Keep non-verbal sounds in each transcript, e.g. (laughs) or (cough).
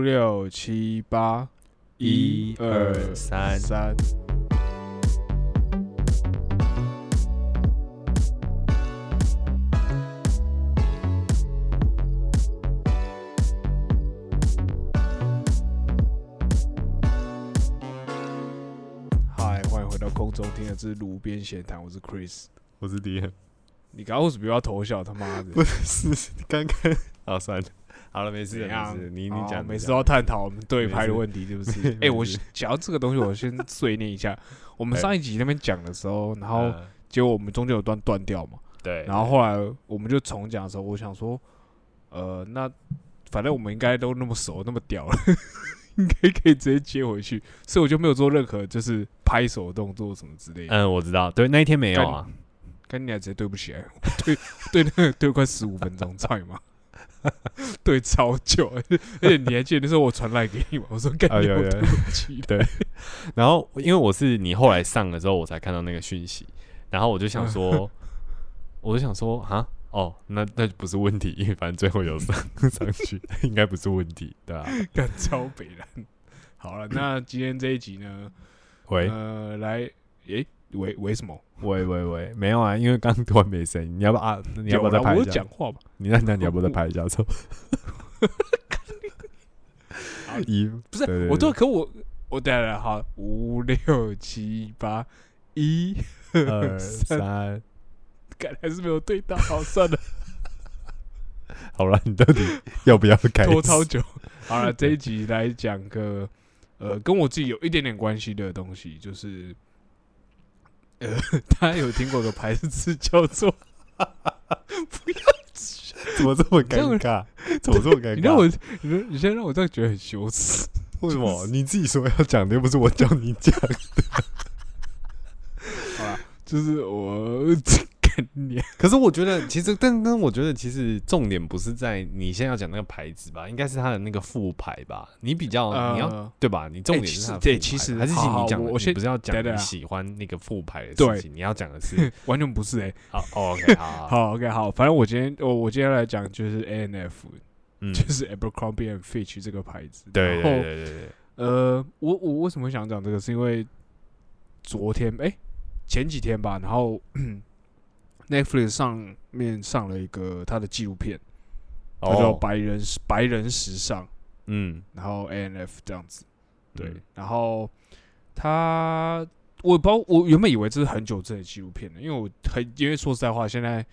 五六七八，一二三三。嗨，欢迎回到空中听的是炉边闲谈，我是 Chris。我是迪恩，你刚刚为什么要偷笑？他妈的！不是刚刚好算了，好了，没事没事，你你哦讲，每次都要探讨我们对拍的问题，是不是？(laughs) 没？哎、我讲到这个东西，我先碎念一下。(laughs) 我们哎。上一集那边讲的时候，然后呃结果我们中间有段断掉嘛，对，然后后来我们就重讲的时候，我想说，呃，那反正我们应该都那么熟，那么屌了，(laughs) 应该可以直接接回去，所以我就没有做任何就是拍手的动作什么之类的。嗯，我知道，对，那一天没有啊，跟你还直接对不起来，对对那个对快十五分钟，操你妈！(laughs) 对超久，(laughs) 而且你还记得那时候我传来给你吗？(laughs) 我说干啊有有你我对不起，对。然后因为我是你后来上了之后，我才看到那个讯息，然后我就想说，我就想说啊，哦，那那就不是问题，因为反正最后有上上去，应该不是问题，对吧、干超北蓝。好了，那今天这一集呢，喂。呃，来，诶，为为什么？喂喂喂，没有啊，因为刚突然没声音，你要不要啊？(laughs) 你要不要再拍一下？我讲话吧？你那那你要不要再拍一下？(laughs) (laughs) 走一不是我都可我我等下好，五六七八一二三，三，干还是没有对到，好算了，好了，你到底要不要开始？拖超久。好了，这一集来讲个呃，跟我自己有一点点关系的东西，就是呃，(laughs) 大家有听过个牌子叫做 (laughs) 不要怎么这么尴尬？怎么这么尴尬？你让我，你让你现在让我这样觉得很羞耻。为什么？你自己说要讲的，又不是我叫你讲的。好吧，就是我干你，可是我觉得，其实，但但我觉得，其实重点不是在你现在要讲那个牌子吧，应该是它的那个副牌吧。你比较，哦你要呃，对吧？你重点是它的副牌对其实还是好好你讲，我先你不是要讲你喜欢那个副牌的对事情，你要讲的是，(laughs) 完全不是哎、好哦，OK，好，好，好，OK，好，反正我今天我我今天来讲就是 A N F，、嗯，就是 Abercrombie and Fitch 这个牌子。对对对对对，呃，我我为什么会想讲这个？是因为昨天哎、前几天吧，然后 Netflix 上面上了一个他的纪录片，它叫《哦，白人时白人时尚》，嗯，然后 A N F 这样子。对，嗯。然后他我不知道，我原本以为这是很久之前的纪录片了，因为我很因为说实在话，现在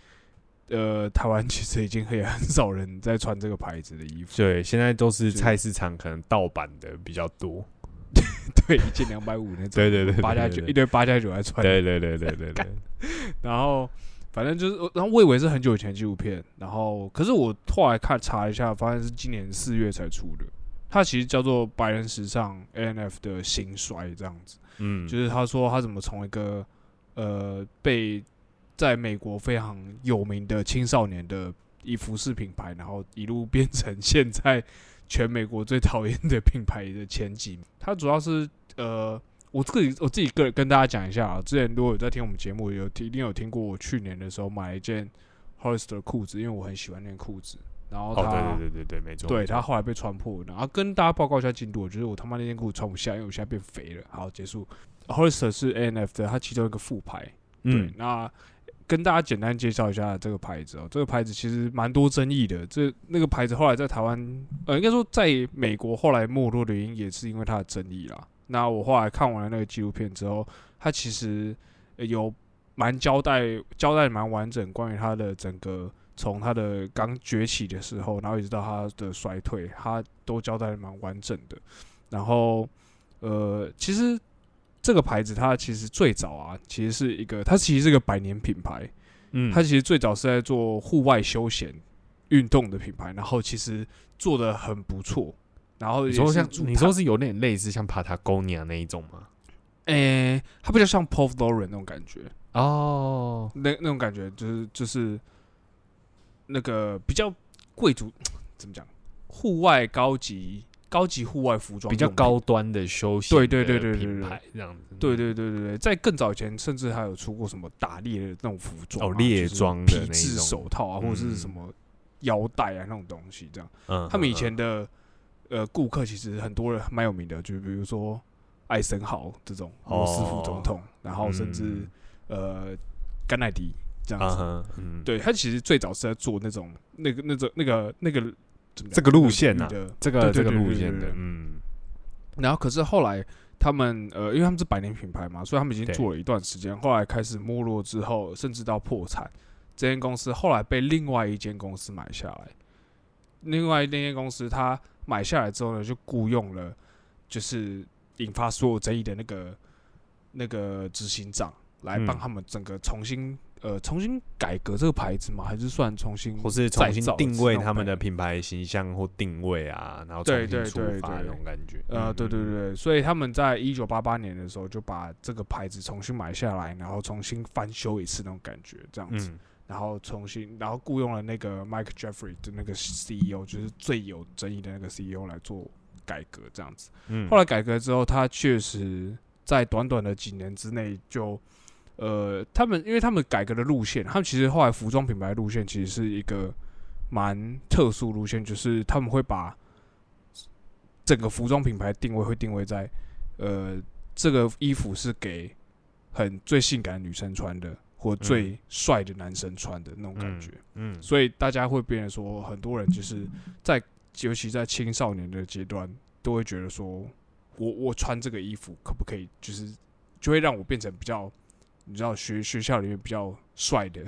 呃台湾其实已经也很少人在穿这个牌子的衣服，对，现在都是是菜市场可能盗版的比较多。(laughs) 对，一件两百五那种，对对对对八加九一堆八加九在穿，对对对对对对，(laughs) 然后反正就是，然后我以为是很久以前纪录片，然后可是我后来看查一下，发现是今年四月才出的。它其实叫做白人时尚 N F 的兴衰这样子，嗯，就是他说他怎么从一个呃被在美国非常有名的青少年的衣服饰品牌，然后一路变成现在全美国最讨厌的品牌的前几名。它主要是呃，我自己我自己个人跟大家讲一下啊，之前如果有在听我们节目，有一定有听过我去年的时候买了一件 Hollister 的裤子，因为我很喜欢那件裤子，然后他、哦，对对对对对，没错，对他后来被穿破，然后跟大家报告一下进度，我觉得我他妈那件裤子穿不下，因为我现在变肥了。好，结束。Hollister 是 A N F 的，它其中一个副牌。对嗯，，那跟大家简单介绍一下这个牌子哦。这个牌子其实蛮多争议的。这那个牌子后来在台湾，呃，应该说在美国后来没落的原因也是因为它的争议啦。那我后来看完了那个纪录片之后，他其实呃有蛮交代交代蛮完整关于他的整个从他的刚崛起的时候，然后一直到他的衰退，他都交代的蛮完整的。然后呃，其实这个牌子它其实最早啊，其实是一个它其实是个百年品牌，嗯，它其实最早是在做户外休闲运动的品牌，然后其实做的很不错。然后你说像你说是有点类似像 Patagonia 那一种吗？诶、它比较像 Paul Lauren 那种感觉，哦，那那种感觉就是就是那个比较贵族怎么讲，户外高级高级户外服装比较高端的休闲对对对对对品对牌这样子。对对对对对，在更早以前，甚至还有出过什么打猎的那种服装啊、哦猎装的皮质手套啊，或者是嗯什么腰带啊那种东西，这样。嗯，他们以嗯前的呃顾客其实很多人蛮有名的，就比如说艾森豪这种罗斯福总统，然后甚至嗯呃甘乃迪这样子。对他其实最早是在做那种那个那种那个那个这个路线啊那个领域的这个这个路线的然后可是后来他们呃，因为他们是百年品牌嘛，所以他们已经做了一段时间，后来开始没落之后，甚至到破产。这间公司后来被另外一间公司买下来，另外那间公司他买下来之后呢，就雇佣了就是引发所有争议的那个那个执行长来帮嗯他们整个重新、呃重新改革这个牌子嘛？还是算重新或是重新定位他们的？品牌形象或定位啊，然后重对新出发那种感觉。呃，嗯对对，对，所以他们在一九八八年的时候就把这个牌子重新买下来，然后重新翻修一次那种感觉，这样子，嗯然后重新，然后雇佣了那个 Mike Jeffrey 的那个 CEO，就是最有争议的那个 CEO 来做改革，这样子。嗯，后来改革之后，他确实在短短的几年之内就，呃，他们因为他们改革的路线，他们其实后来服装品牌路线其实是一个蛮特殊路线，就是他们会把整个服装品牌定位会定位在，呃，这个衣服是给很最性感的女生穿的，或最帅的男生穿的那种感觉。嗯，所以大家会变得说，很多人就是在，尤其在青少年的阶段，都会觉得说，我我穿这个衣服可不可以，就是就会让我变成比较，你知道学学校里面比较帅的、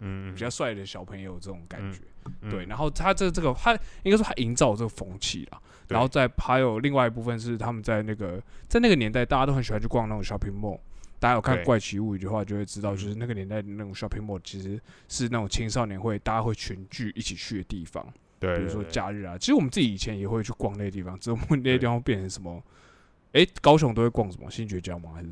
嗯 (laughs) 比较帅的小朋友这种感觉。嗯对，然后他这这个他应该说他营造这个风气啦，然后再还有另外一部分是他们在那个在那个年代，大家都很喜欢去逛那种 shopping mall。大家有看《怪奇物语》的话，就会知道，嗯。就是那个年代的那种 shopping mall 其实是那种青少年会大家会群聚一起去的地方，对，比如说假日啊。其实我们自己以前也会去逛那些地方，只是我们那些地方变成什么？诶，高雄都会逛什么？新爵江吗？还是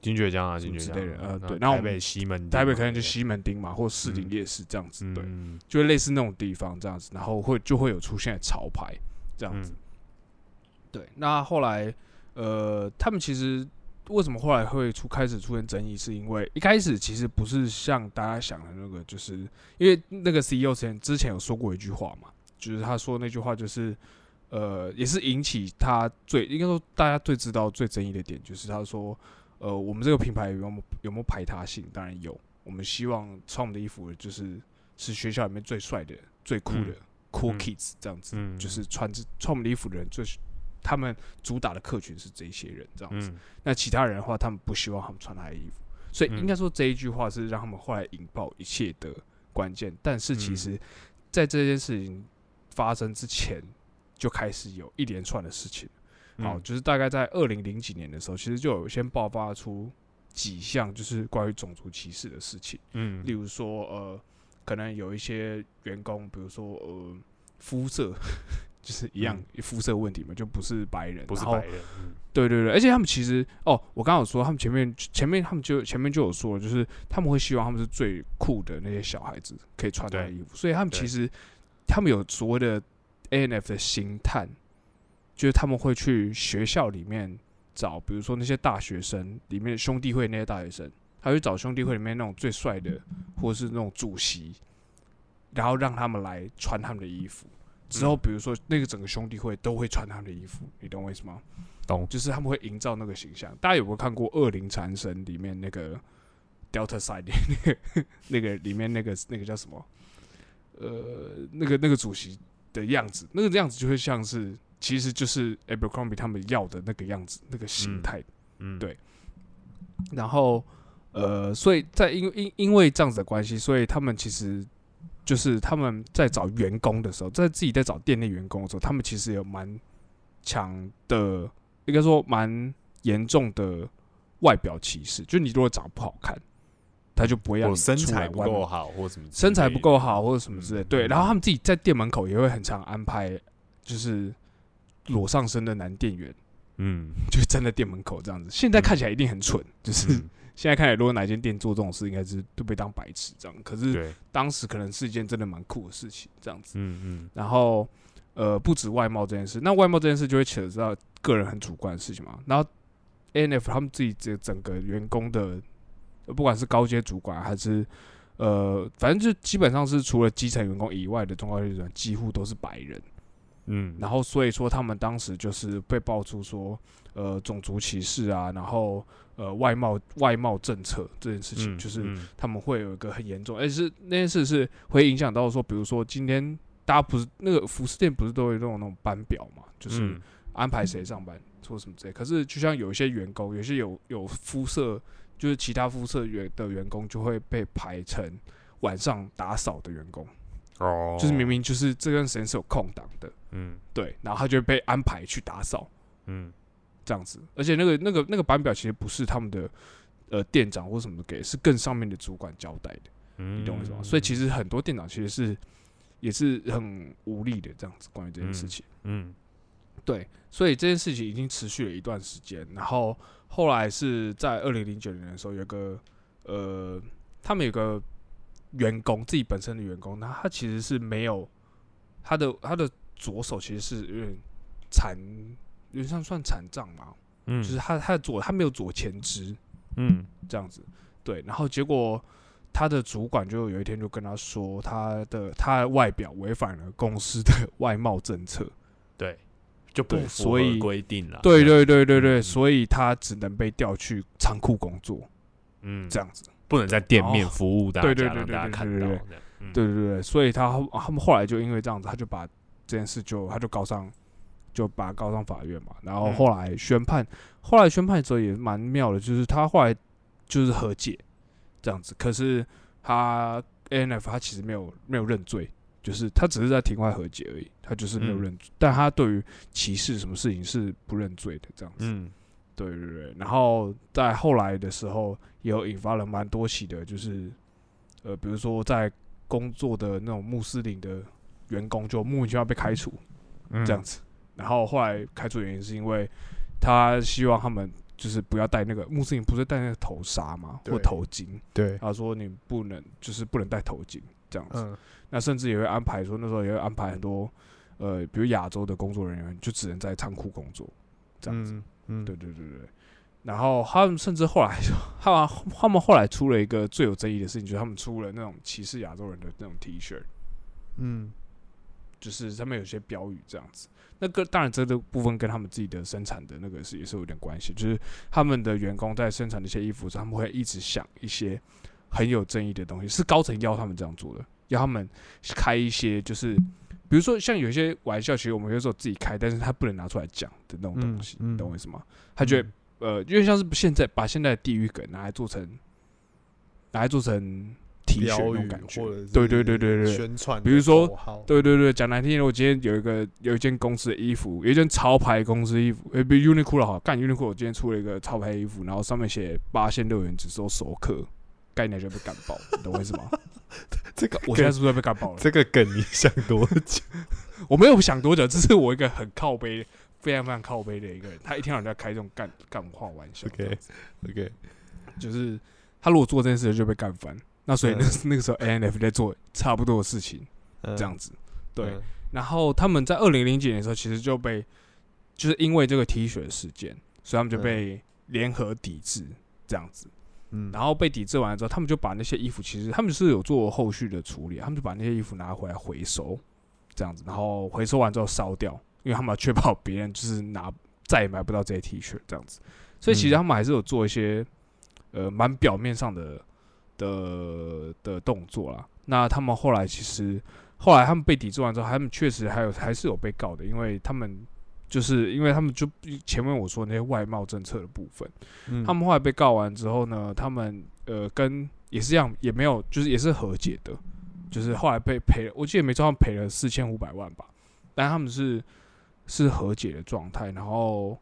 金爵江啊，金爵江类的呃对台然后我们北西门台北可能就西门町嘛，或士林嗯。夜市这样子，对，嗯。就类似那种地方这样子，然后会就会有出现潮牌这样子。嗯。对，那后来呃，他们其实为什么后来会出开始出现争议，是因为一开始其实不是像大家想的那个，就是因为那个 CEO 之前之前有说过一句话嘛，就是他说那句话就是呃，也是引起他最应该说大家最知道最争议的点，就是他说呃，我们这个品牌有没有有没有排他性？当然有，我们希望穿我们的衣服就是是学校里面最帅的、最酷的、嗯 cool 嗯 kids 这样子，嗯就是穿着穿我们的衣服的人最他们主打的客群是这些人这样子。嗯那其他人的话，他们不希望他们穿他的衣服，所以嗯应该说这一句话是让他们后来引爆一切的关键。但是其嗯实，在这件事情发生之前，就开始有一连串的事情。好，嗯就是大概在二零零几年的时候，其实就有先爆发出几项就是关于种族歧视的事情。嗯例如说，呃，可能有一些员工，比如说呃肤色，就是一样、肤色问题嘛，就不是白人，不是白人，嗯。对对对，而且他们其实哦，我刚刚有说，他们前面前面他们就前面就有说，就是他们会希望他们是最酷的那些小孩子可以穿他的衣服，所以他们其实他们有所谓的 A N F 的星探，就是他们会去学校里面找，比如说那些大学生里面兄弟会那些大学生，他去找兄弟会里面那种最帅的，或者是那种主席，然后让他们来穿他们的衣服。之后，嗯比如说那个整个兄弟会都会穿他们的衣服，你懂我意思吗？懂就是他们会营造那个形象。大家有没有看过《恶灵缠身》里面那个 Delta Side 那个 (laughs) 那个里面那个那个叫什么？呃，那个那个主席的样子，那个样子就会像是，其实就是 Abercrombie 他们要的那个样子，那个形嗯态。嗯对然后，呃，所以在因因因为这样子的关系，所以他们其实就是他们在找员工的时候，在自己在找店内员工的时候，他们其实有蛮强的，应该说蛮严重的外表歧视。就你如果长得不好看，他就不会让你身出来材不够好或什么身材不够好或者什么之类。嗯对，嗯然后他们自己在店门口也会很常安排，就是裸上身的男店员，嗯，就站在店门口这样子。现在看起来一定很蠢，就是嗯现在看来，如果哪间店做这种事，应该是都被当白痴这样。可是对，当时可能是一件真的蛮酷的事情，这样子。嗯嗯然后呃，不止外貌这件事，那外貌这件事就会扯到个人很主观的事情嘛。然后 A N F 他们自己这整个员工的，呃不管是高阶主管还是呃，反正就基本上是除了基层员工以外的中高阶主管，几乎都是白人。嗯，然后所以说他们当时就是被爆出说，呃，种族歧视啊，然后呃，外贸外贸政策这件事情，嗯就是嗯。他们会有一个很严重，而且是那件事是会影响到说，比如说今天大家不是那个服饰店不是都有那种那种班表嘛，就是嗯。安排谁上班做什么之类。可是就像有一些员工，有些有有肤色，就是其他肤色员的员工就会被排成晚上打扫的员工，哦，就是明明就是这段时间是有空档的，嗯。对，然后他就会被安排去打扫嗯这样子。而且那个那个那个版表其实不是他们的呃店长或什么给，是更上面的主管交代的。嗯，你懂我意思吗？所以其实很多店长其实是也是很无力的这样子，关于这件事情。嗯对，所以这件事情已经持续了一段时间，然后后来是在二零零九年的时候，有个呃，他们有个员工自己本身的员工，那他其实是没有他的他的左手其实是有点残，有点像算残障嘛，嗯，就是他他的左他没有左前肢嗯这样子，对，然后结果。他的主管就有一天就跟他说，他的他的外表违反了公司的外贸政策，对，就不符合规定了。对，对对对对，嗯所以他只能被调去仓库工作，嗯，这样子。不能在店面哦服务大家，对对对对对看到。对对对对对，所以他后他们后来就因为这样子，他就把这件事就他就告上，就把他告上法院嘛。然后嗯后来宣判，后来宣判的时候也蛮妙的，就是他后来就是和解这样子，可是他 A N F 他其实没有没有认罪。就是他只是在庭外和解而已，他就是没有嗯认，但他对于歧视什么事情是不认罪的，这样子。嗯对对对，然后在后来的时候，也有引发了蛮多起的，就是呃，比如说在工作的那种穆斯林的员工就莫名其妙被开除嗯，这样子，然后后来开除的原因是因为他希望他们就是不要戴那个穆斯林不是戴那个头纱嘛或头巾，对，他说你不能就是不能戴头巾这样子，嗯那甚至也会安排说那时候也会安排很多呃，比如亚洲的工作人员就只能在仓库工作这样子。嗯嗯，对对对对。然后他们甚至后来，他们他们后来出了一个最有争议的事情，就是他们出了那种歧视亚洲人的那种 T 恤，嗯就是上面有些标语这样子。那个当然这个部分跟他们自己的生产的那个是也是有点关系，就是他们的员工在生产那些衣服时，他们会一直想一些很有争议的东西，是高层要他们这样做的，要他们开一些就是。比如说，像有些玩笑，其实我们有时候自己开，但是他不能拿出来讲的那种东西，嗯嗯你懂我意思吗？他觉得呃，因为像是现在把现在的地狱梗拿来做成，拿来做成 T 恤标语那种感觉对对对对对，宣传比如说，对对对，讲难听点，我今天有一个有一件公司的衣服，有一件潮牌公司的衣服，呃，比如 Uniqlo 好，干 Uniqlo 我今天出了一个潮牌衣服，然后上面写八仙六元只收熟客，概念就被干爆，你懂我意思吗？(laughs) 这个我现在是不是被干爆了？这个梗你想多久？(laughs) 我没有想多久，这是我一个很靠背、非常非常靠背的一个人，他一天到晚在开这种干干话玩笑 OK OK，就是他如果做这件事就被干翻，那所以那、嗯 (laughs) 那个时候 A N F 在做差不多的事情，这这样子。对，嗯然后他们在二零零几年的时候，其实就被就是因为这个 T 恤事件，所以他们就被联合抵制这样子。嗯，然后被抵制完了之后，他们就把那些衣服，其实他们是有做后续的处理，他们就把那些衣服拿回来回收，这样子，然后回收完之后烧掉，因为他们要确保别人就是拿再也买不到这些 T 恤这样子。所以其实嗯他们还是有做一些呃蛮表面上的的的动作啦。那他们后来其实后来他们被抵制完之后，他们确实还有还是有被告的，因为他们就是因为他们就前面我说那些外贸政策的部分。嗯他们后来被告完之后呢，他们呃跟也是一样，也没有就是也是和解的，就是后来被赔了，我记得没错，他们赔了四千五百万吧，但他们是是和解的状态，然后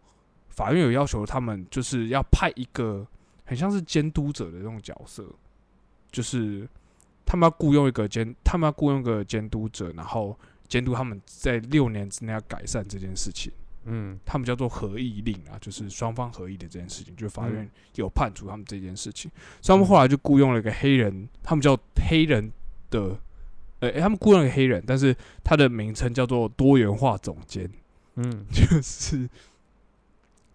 法院有要求他们就是要派一个很像是监督者的这种角色，就是他们要雇佣一个监，他们要雇佣一个监督者，然后监督他们在六年之内要改善这件事情。嗯。他们叫做合议令啊，就是双方合议的这件事情，就是法院有判处他们这件事情，所以他们后来就雇佣了一个黑人，他们叫黑人的，呃、他们雇佣了一个黑人，但是他的名称叫做多元化总监，嗯。(laughs) 就是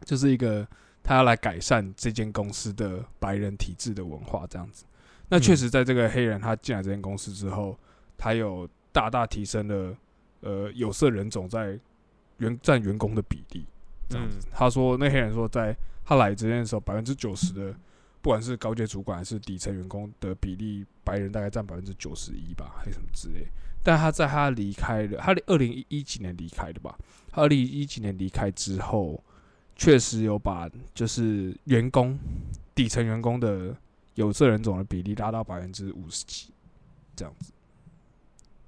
就是一个他要来改善这间公司的白人体制的文化这样子。那确实，在这个黑人他进来这间公司之后，他有大大提升了呃有色人种在员占员工的比例。这样子，嗯他说那黑人说，在他来这边的时候，百分之九十的不管是高阶主管还是底层员工的比例，白人大概占百分之九十一吧，还是什么之类。但他在他离开了，他二零一几年离开的吧？他二零一几年离开之后，确实有把就是员工底层员工的有色人种的比例拉到百分之五十几，这样子。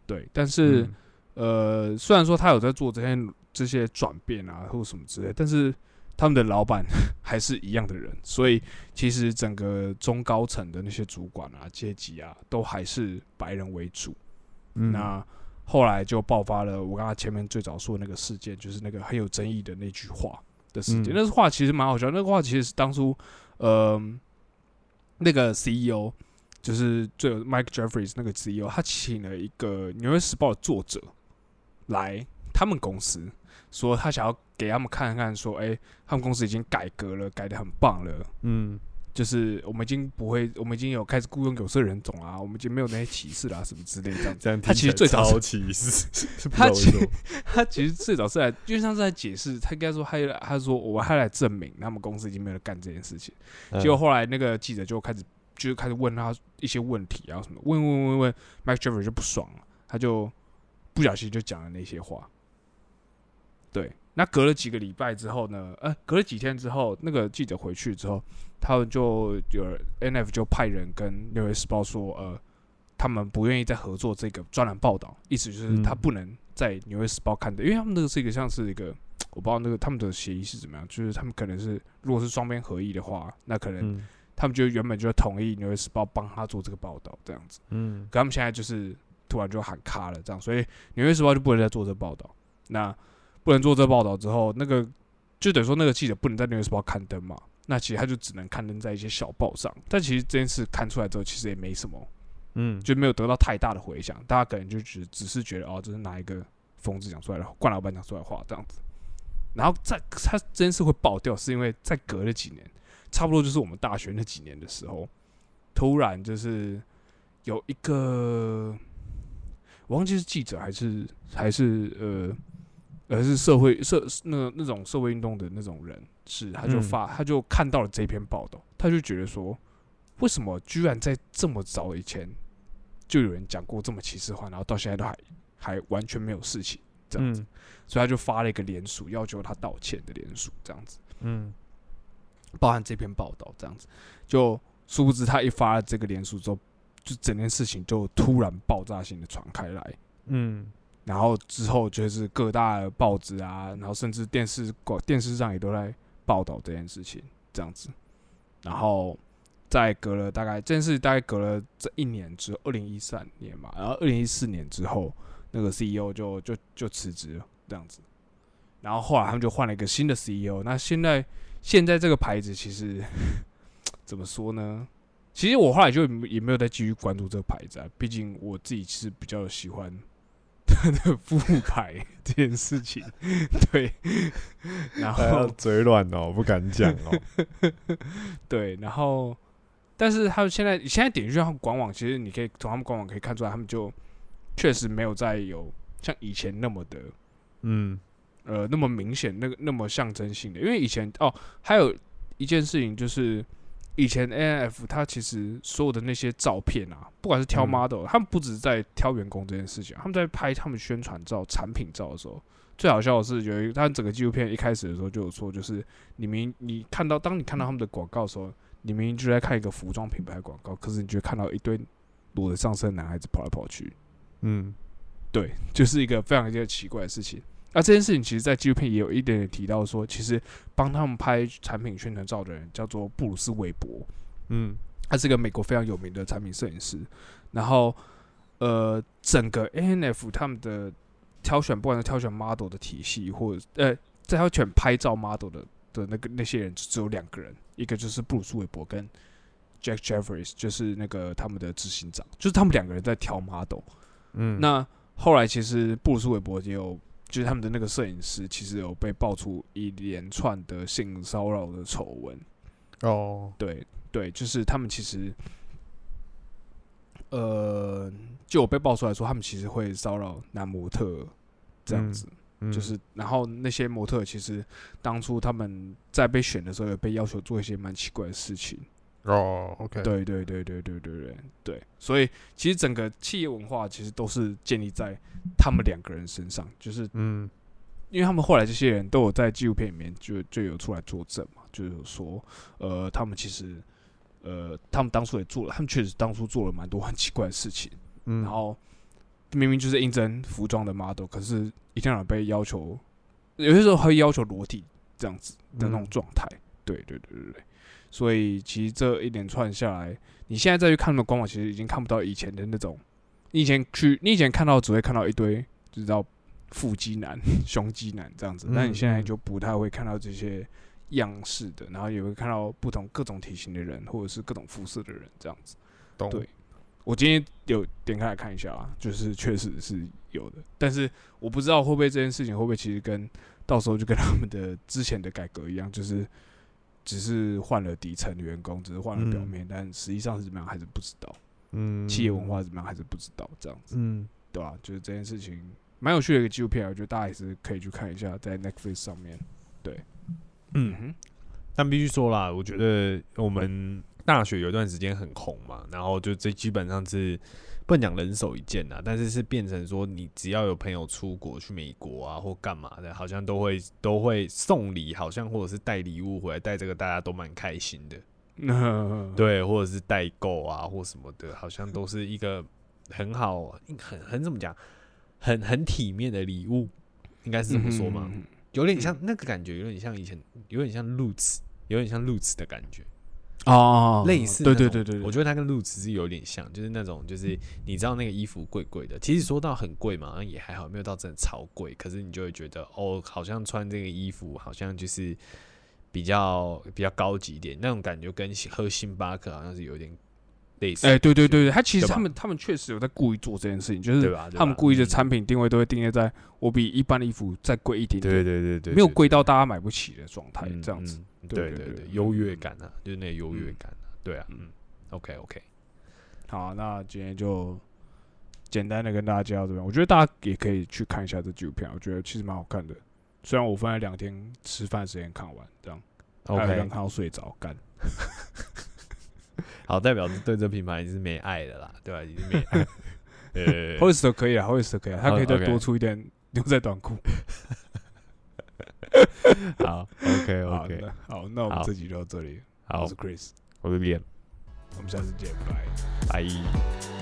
对，但是。嗯呃，虽然说他有在做这些这些转变啊，或什么之类，但是他们的老板还是一样的人，所以其实整个中高层的那些主管啊、阶级啊，都还是白人为主。嗯那后来就爆发了我刚刚前面最早说的那个事件，就是那个很有争议的那句话的事件。嗯那句话其实蛮好笑，那个话其实是当初呃那个 CEO 就是最有 Mike Jeffries 那个 CEO，他请了一个《纽约时报》的作者来他们公司，说他想要给他们看看，说，哎、他们公司已经改革了，改的很棒了，嗯。就是我们已经不会，我们已经有开始雇佣有色人种啦，我们已经没有那些歧视啦，什么之类这样。这样他其实最早是歧视，(laughs) 他他其实最早是来，就像是在解释，他应该说他来他说我还来证明他们公司已经没有干这件事情。嗯结果后来那个记者就开始就开始问他一些问题啊什么，问问问问，Mike Jeffrey 就不爽了，他就不小心就讲了那些话。对，那隔了几个礼拜之后呢？呃，隔了几天之后，那个记者回去之后，他们就有 NF 就派人跟《纽约时报》说，呃，他们不愿意再合作这个专栏报道，意思就是他嗯不能在《纽约时报》看的，因为他们那个是一个像是一个。我不知道那个他们的协议是怎么样，就是他们可能是如果是双边合意的话，那可能嗯他们就原本就同意《纽约时报》帮他做这个报道这样子，嗯可他们现在就是突然就喊卡了这样，所以《纽约时报》就不能再做这个报道。那不能做这个报道之后，那个就等于说那个记者不能在《纽约时报》刊登嘛，那其实他就只能刊登在一些小报上。但其实这件事刊出来之后，其实也没什么，嗯就没有得到太大的回响，大家可能就只只是觉得哦，这是哪一个疯子讲出来的，冠老板讲出来的话这样子。然后在他这件事会爆掉，是因为在隔了几年，差不多就是我们大学那几年的时候，突然就是有一个，我忘记是记者还是还是呃，而是社会社那那种社会运动的那种人，是他就嗯。发、他就看到了这篇报道，他就觉得说，为什么居然在这么早以前就有人讲过这么歧视话，然后到现在都还还完全没有事情这样子，嗯。所以他就发了一个联署，要求他道歉的联署这样子。嗯。包含这篇报道这样子，就殊不知他一发了这个联署之后，就整件事情就突然爆炸性的传开来，嗯。然后之后就是各大报纸啊，然后甚至电视广电视上也都在报道这件事情这样子，然后再隔了大概这件事大概隔了这一年之后，二零一三年嘛，然后二零一四年之后，那个 CEO 就就就辞职了这样子，然后后来他们就换了一个新的 CEO，那现在现在这个牌子其实 (laughs) 怎么说呢？其实我后来就也没有再继续关注这个牌子啊，毕竟我自己是比较喜欢他的副牌这件事情，对，然后嘴软哦，不敢讲哦。(laughs) 对，然后但是他们现在现在点进去他们官网，其实你可以从他们官网可以看出来，他们就确实没有再有像以前那么的嗯呃那么明显，那个那么象征性的，因为以前哦，还有一件事情就是，以前 A N F 它其实所有的那些照片啊，不管是挑嗯 model，、他们不只是在挑员工这件事情，他们在拍他们宣传照、产品照的时候，最好笑的是有一他整个纪录片一开始的时候就有说，就是你明你看到当你看到他们的广告的时候，你明明就在看一个服装品牌广告，可是你就看到一堆裸着上身的男孩子跑来跑去，嗯对，(laughs) 就是一个非常一个奇怪的事情。那这件事情其实，在纪录片也有一点点提到说，其实帮他们拍产品宣传照的人叫做布鲁斯·韦伯，嗯他是个美国非常有名的产品摄影师。然后，呃，整个 A N F 他们的挑选，不管是挑选 model 的体系，或者呃，在挑选拍照 model 的的那个那些人，只有两个人，一个就是布鲁斯·韦伯跟 Jack Jeffries，就是那个他们的执行长，就是他们两个人在挑 model。嗯，那后来其实布鲁斯韦伯也有，就是他们的那个摄影师，其实有被爆出一连串的性骚扰的丑闻。哦，对对，就是他们其实，呃，就有被爆出来说，他们其实会骚扰男模特，这样子。嗯就是，然后那些模特其实当初他们在被选的时候，有被要求做一些蛮奇怪的事情。哦，OK，，对对对对对对对对，所以其实整个企业文化其实都是建立在他们两个人身上，就是嗯。因为他们后来这些人都有在纪录片里面就就有出来作证嘛，就是说，呃，他们其实，呃，他们当初也做了，他们确实当初做了蛮多很奇怪的事情，嗯，然后明明就是应征服装的 model，可是一天到晚被要求，有些时候还会要求裸体这样子的那种嗯。状态。对对对对对，所以其实这一连串下来，你现在再去看他们官网，其实已经看不到以前的那种。你以前去，你以前看到只会看到一堆，就知道腹肌男、(laughs) 胸肌男这样子，那你嗯现在嗯就不太会看到这些样式的，然后也会看到不同各种体型的人，或者是各种肤色的人这样子。懂，对我今天有点开来看一下啊，就是确实是有的，但是我不知道会不会这件事情会不会其实跟到时候就跟他们的之前的改革一样，就是只是换了底层员工，只是换了表面，但实际上是怎么样还是不知道，嗯，企业文化是怎么样还是不知道，这样子，嗯，对吧、就是这件事情蛮有趣的一个纪录片啊，我觉得大家也是可以去看一下，在 Netflix 上面。对。嗯，哼，但必须说啦，我觉得我们大学有一段时间很红嘛，然后就这基本上是不能讲人手一件呐，但是是变成说你只要有朋友出国去美国啊或干嘛的，好像都会都会送礼，好像或者是带礼物回来，带这个大家都蛮开心的，(laughs) 对，或者是代购啊或什么的，好像都是一个很好很很怎么讲，很很体面的礼物，应该是这么说吗？嗯有点像那个感觉，有点像以前，有点像 Roots，有点像 Roots 的感觉。哦，类似对对对对，我觉得它跟 Roots 是有点像，就是那种就是你知道那个衣服贵贵的，其实说到很贵嘛，好像也还好，没有到真的超贵，可是你就会觉得哦，好像穿这个衣服好像就是比较比较高级一点，那种感觉跟喝星巴克好像是有点类似，哎、对对对对，他其实他们他们确实有在故意做这件事情，就是？他们故意的嗯产品定位都会定位在我比一般的衣服再贵一点点，对对对对，没有贵到大家买不起的状态，嗯这样子。嗯对对对优越感啊，就是那个优越嗯感啊，对啊，嗯嗯，OK OK，好，那今天就简单的跟大家介绍这边，我觉得大家也可以去看一下这纪录片，我觉得其实蛮好看的。虽然我分了两天吃饭时间看完，这样还有一 OK 人看到睡着，干。(laughs) 好，代表对这品牌已经是没爱的啦，对吧？已经没爱。(laughs) 呃，Hollister 可以啊，Hollister 可以啊，他可以再多出一点牛仔短裤。(laughs) 好，OK 好 OK，那好，那我们这集就到这里。好我是，Chris，我是脸，我们下次见，拜。拜。